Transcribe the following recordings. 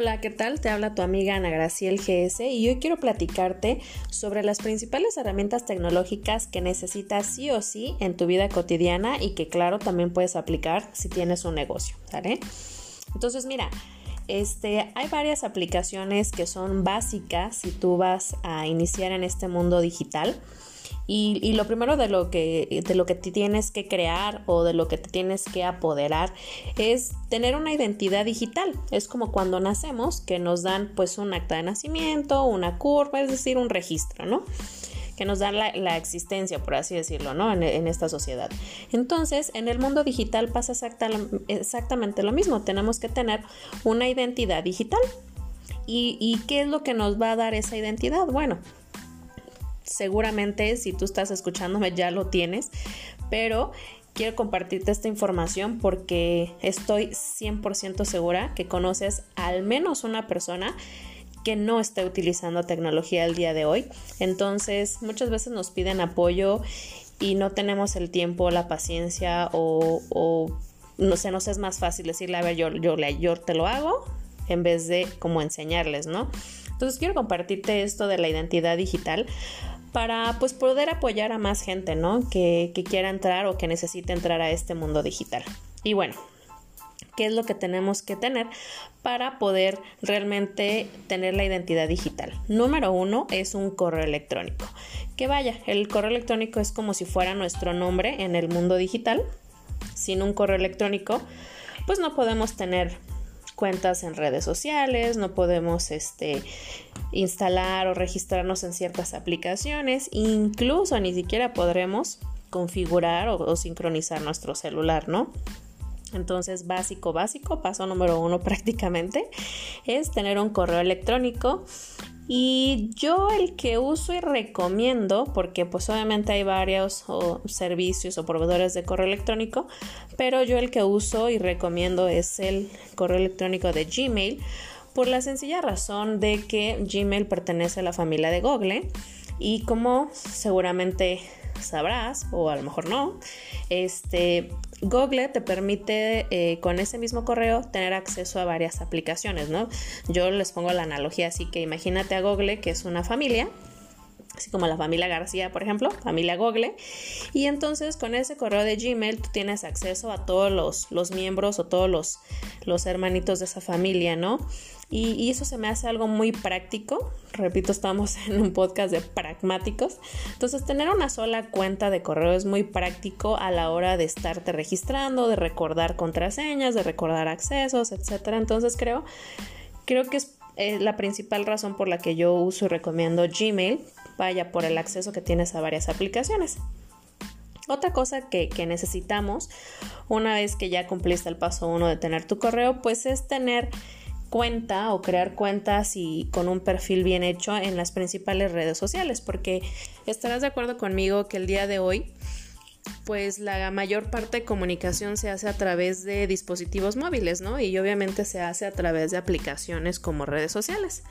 Hola, ¿qué tal? Te habla tu amiga Ana Graciel GS y hoy quiero platicarte sobre las principales herramientas tecnológicas que necesitas sí o sí en tu vida cotidiana y que claro también puedes aplicar si tienes un negocio, ¿vale? Entonces, mira, este, hay varias aplicaciones que son básicas si tú vas a iniciar en este mundo digital. Y, lo primero de lo, que, de lo que te tienes que crear o de lo que te tienes que apoderar es tener una identidad digital. Es como cuando nacemos que nos dan pues un acta de nacimiento, una curva, es decir, un registro, ¿no? que nos dan la, existencia, por así decirlo, ¿no? En, esta sociedad. Entonces, en el mundo digital pasa exactamente lo mismo. Tenemos que tener una identidad digital. ¿Y, ¿Y qué es lo que nos va a dar esa identidad? Bueno, seguramente si tú estás escuchándome ya lo tienes, pero quiero compartirte esta información porque estoy 100% segura que conoces al menos una persona que no esté utilizando tecnología el día de hoy. Entonces, muchas veces nos piden apoyo y no tenemos el tiempo, la paciencia o, no sé, nos es más fácil decirle, a ver, yo, yo, yo te lo hago en vez de como enseñarles, ¿no? Entonces quiero compartirte esto de la identidad digital para pues poder apoyar a más gente, ¿no? Que, que quiera entrar o que necesite entrar a este mundo digital. Y bueno, ¿qué es lo que tenemos que tener para poder realmente tener la identidad digital? Número uno es un correo electrónico. Que vaya, el correo electrónico es como si fuera nuestro nombre en el mundo digital. Sin un correo electrónico, pues no podemos tener cuentas en redes sociales, no podemos este, instalar o registrarnos en ciertas aplicaciones, incluso ni siquiera podremos configurar o, sincronizar nuestro celular, ¿no? Entonces, básico, básico, paso número uno prácticamente, es tener un correo electrónico. Y yo el que uso y recomiendo, porque pues obviamente hay varios servicios o proveedores de correo electrónico, pero yo el que uso y recomiendo es el correo electrónico de Gmail, por la sencilla razón de que Gmail pertenece a la familia de Google y como seguramente sabrás o a lo mejor no, este Google te permite eh, con ese mismo correo tener acceso a varias aplicaciones, ¿no? Yo les pongo la analogía así que imagínate a Google que es una familia así como la familia García, por ejemplo, familia Google. Y entonces con ese correo de Gmail tú tienes acceso a todos los, los miembros o todos los, los hermanitos de esa familia, ¿no? Y, eso se me hace algo muy práctico. Repito, estamos en un podcast de pragmáticos. Entonces, tener una sola cuenta de correo es muy práctico a la hora de estarte registrando, de recordar contraseñas, de recordar accesos, etc. Entonces, creo, creo que es eh, la principal razón por la que yo uso y recomiendo Gmail, vaya por el acceso que tienes a varias aplicaciones. Otra cosa que, que, necesitamos una vez que ya cumpliste el paso uno de tener tu correo, pues es tener cuenta o crear cuentas y con un perfil bien hecho en las principales redes sociales, porque estarás de acuerdo conmigo que el día de hoy pues la mayor parte de comunicación se hace a través de dispositivos móviles, ¿no? Y obviamente se hace a través de aplicaciones como redes sociales.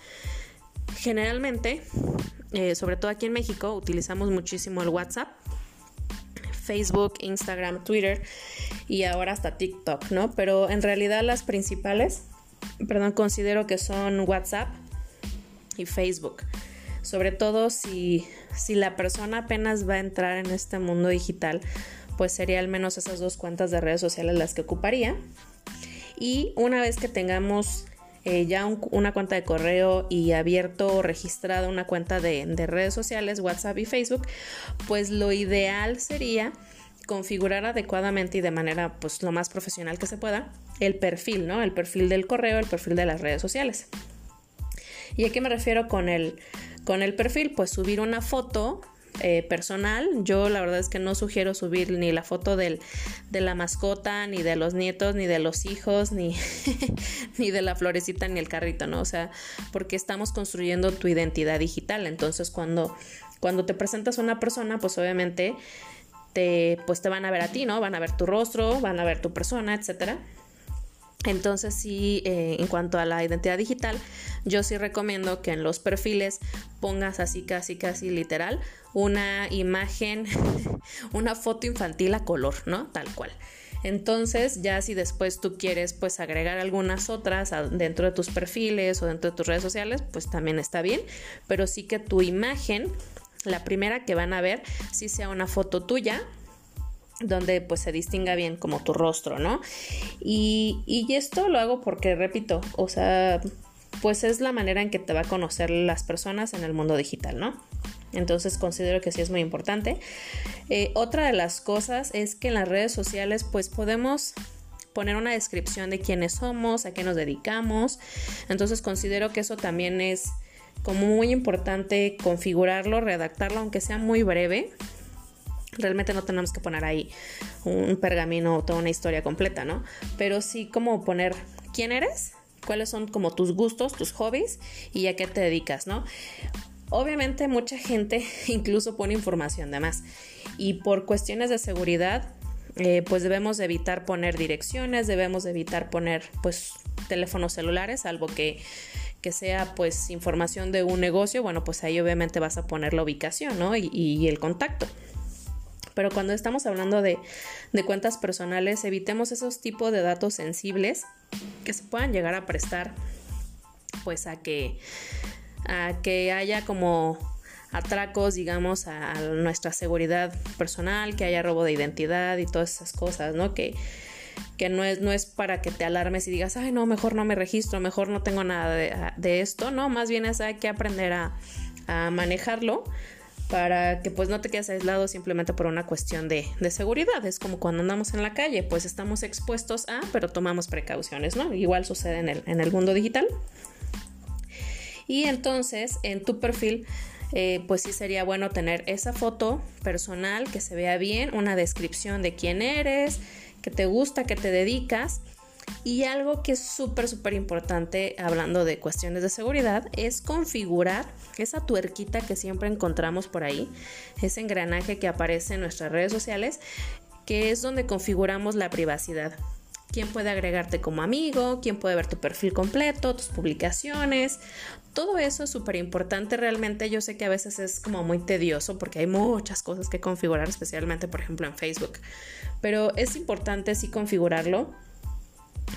Generalmente, eh, sobre todo aquí en México, utilizamos muchísimo el WhatsApp, Facebook, Instagram, Twitter y ahora hasta TikTok, ¿no? Pero en realidad las principales perdón, considero que son WhatsApp y Facebook. Sobre todo si, si la persona apenas va a entrar en este mundo digital, pues sería al menos esas dos cuentas de redes sociales las que ocuparía. Y una vez que tengamos eh, ya una cuenta de correo y abierto o registrado una cuenta de, de, redes sociales, WhatsApp y Facebook, pues lo ideal sería configurar adecuadamente y de manera pues lo más profesional que se pueda el perfil, ¿no? El perfil del correo, el perfil de las redes sociales. ¿Y a qué me refiero con el, con el perfil? Pues subir una foto eh, personal. Yo la verdad es que no sugiero subir ni la foto de la mascota, ni de los nietos, ni de los hijos, ni, ni de la florecita, ni el carrito, ¿no? O sea, porque estamos construyendo tu identidad digital. Entonces, cuando, cuando te presentas a una persona, pues obviamente te, pues te van a ver a ti, ¿no? Van a ver tu rostro, van a ver tu persona, etcétera. Entonces sí, eh, en cuanto a la identidad digital, yo sí recomiendo que en los perfiles pongas así casi casi literal una imagen, una foto infantil a color, ¿no? Tal cual. Entonces, ya si después tú quieres pues agregar algunas otras dentro de tus perfiles o dentro de tus redes sociales, pues también está bien, pero sí que tu imagen, la primera que van a ver, sí sea una foto tuya donde pues se distinga bien como tu rostro, ¿no? Y, y esto lo hago porque, repito, o sea, pues es la manera en que te va a conocer las personas en el mundo digital, ¿no? Entonces considero que sí es muy importante. Eh, otra de las cosas es que en las redes sociales pues podemos poner una descripción de quiénes somos, a qué nos dedicamos. Entonces considero que eso también es como muy importante configurarlo, redactarlo, aunque sea muy breve. Realmente no tenemos que poner ahí un pergamino o toda una historia completa, ¿no? Pero sí como poner quién eres, cuáles son como tus gustos, tus hobbies y a qué te dedicas, ¿no? Obviamente mucha gente incluso pone información de más y por cuestiones de seguridad eh, pues debemos evitar poner direcciones, debemos evitar poner pues teléfonos celulares, salvo que, que sea pues información de un negocio, bueno pues ahí obviamente vas a poner la ubicación ¿no? y, y el contacto. Pero cuando estamos hablando de, de cuentas personales, evitemos esos tipos de datos sensibles que se puedan llegar a prestar pues a que a que haya como atracos, digamos, a, nuestra seguridad personal, que haya robo de identidad y todas esas cosas, ¿no? Que, que no, es, no es para que te alarmes y digas, ay, no, mejor no me registro, mejor no tengo nada de, esto, ¿no? Más bien es hay que aprender a, a, manejarlo para que pues no te quedes aislado simplemente por una cuestión de, de, seguridad. Es como cuando andamos en la calle, pues estamos expuestos a, pero tomamos precauciones, ¿no? Igual sucede en el, en el mundo digital. Y entonces en tu perfil, eh, pues sí sería bueno tener esa foto personal que se vea bien, una descripción de quién eres, que te gusta, que te dedicas. Y algo que es súper, súper importante hablando de cuestiones de seguridad es configurar esa tuerquita que siempre encontramos por ahí, ese engranaje que aparece en nuestras redes sociales, que es donde configuramos la privacidad quién puede agregarte como amigo, quién puede ver tu perfil completo, tus publicaciones. Todo eso es súper importante realmente. Yo sé que a veces es como muy tedioso porque hay muchas cosas que configurar, especialmente por ejemplo en Facebook. Pero es importante sí configurarlo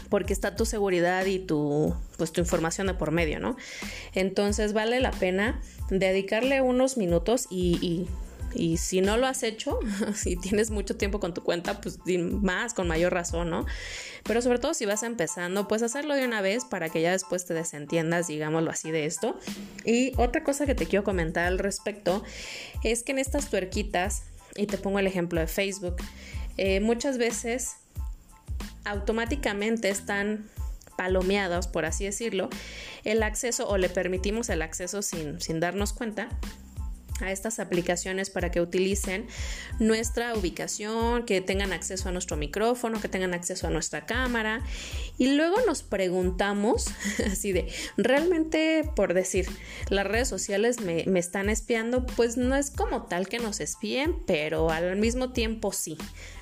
porque está tu seguridad y tu, pues, tu información de por medio, ¿no? Entonces vale la pena dedicarle unos minutos y y si no lo has hecho, si tienes mucho tiempo con tu cuenta, pues más, con mayor razón, ¿no? Pero sobre todo si vas empezando, pues hacerlo de una vez para que ya después te desentiendas, digámoslo así, de esto. Y otra cosa que te quiero comentar al respecto es que en estas tuerquitas, y te pongo el ejemplo de Facebook, eh, muchas veces automáticamente están palomeados, por así decirlo, el acceso o le permitimos el acceso sin, sin darnos cuenta a estas aplicaciones para que utilicen nuestra ubicación, que tengan acceso a nuestro micrófono, que tengan acceso a nuestra cámara. Y luego nos preguntamos, así de, realmente por decir, las redes sociales me, me están espiando, pues no es como tal que nos espíen, pero al mismo tiempo sí,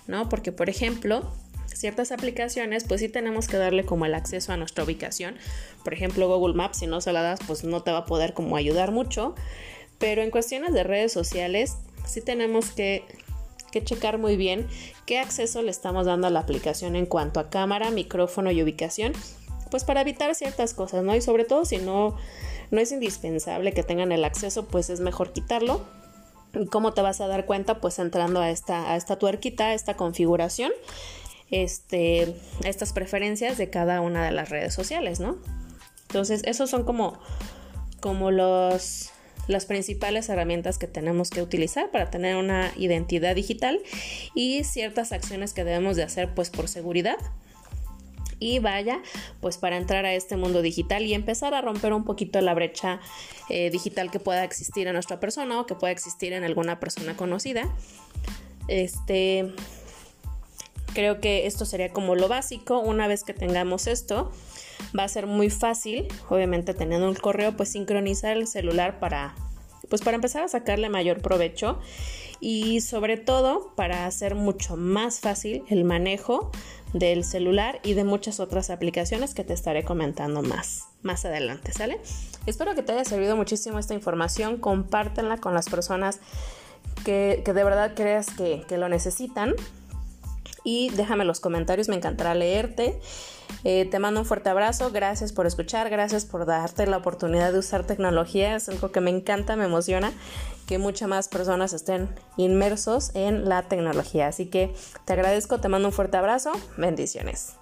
¿no? Porque, por ejemplo, ciertas aplicaciones, pues sí tenemos que darle como el acceso a nuestra ubicación. Por ejemplo, Google Maps, si no se la das, pues no te va a poder como ayudar mucho. Pero en cuestiones de redes sociales, sí tenemos que, checar muy bien qué acceso le estamos dando a la aplicación en cuanto a cámara, micrófono y ubicación, pues para evitar ciertas cosas, ¿no? Y sobre todo si no, no es indispensable que tengan el acceso, pues es mejor quitarlo. ¿Y cómo te vas a dar cuenta? Pues entrando a esta, a esta tuerquita, a esta configuración, este, estas preferencias de cada una de las redes sociales, ¿no? Entonces, esos son como, como los, las principales herramientas que tenemos que utilizar para tener una identidad digital y ciertas acciones que debemos de hacer pues por seguridad y vaya pues para entrar a este mundo digital y empezar a romper un poquito la brecha eh, digital que pueda existir en nuestra persona o que pueda existir en alguna persona conocida este creo que esto sería como lo básico. Una vez que tengamos esto va a ser muy fácil, obviamente teniendo un correo, pues sincronizar el celular para, pues para empezar a sacarle mayor provecho. Y sobre todo para hacer mucho más fácil el manejo del celular y de muchas otras aplicaciones que te estaré comentando más, más adelante, ¿sale? Espero que te haya servido muchísimo esta información, compártenla con las personas que, de verdad creas que, que lo necesitan y déjame los comentarios, me encantará leerte. Eh, te mando un fuerte abrazo, gracias por escuchar, gracias por darte la oportunidad de usar tecnología, es algo que me encanta, me emociona que muchas más personas estén inmersos en la tecnología. Así que te agradezco, te mando un fuerte abrazo, bendiciones.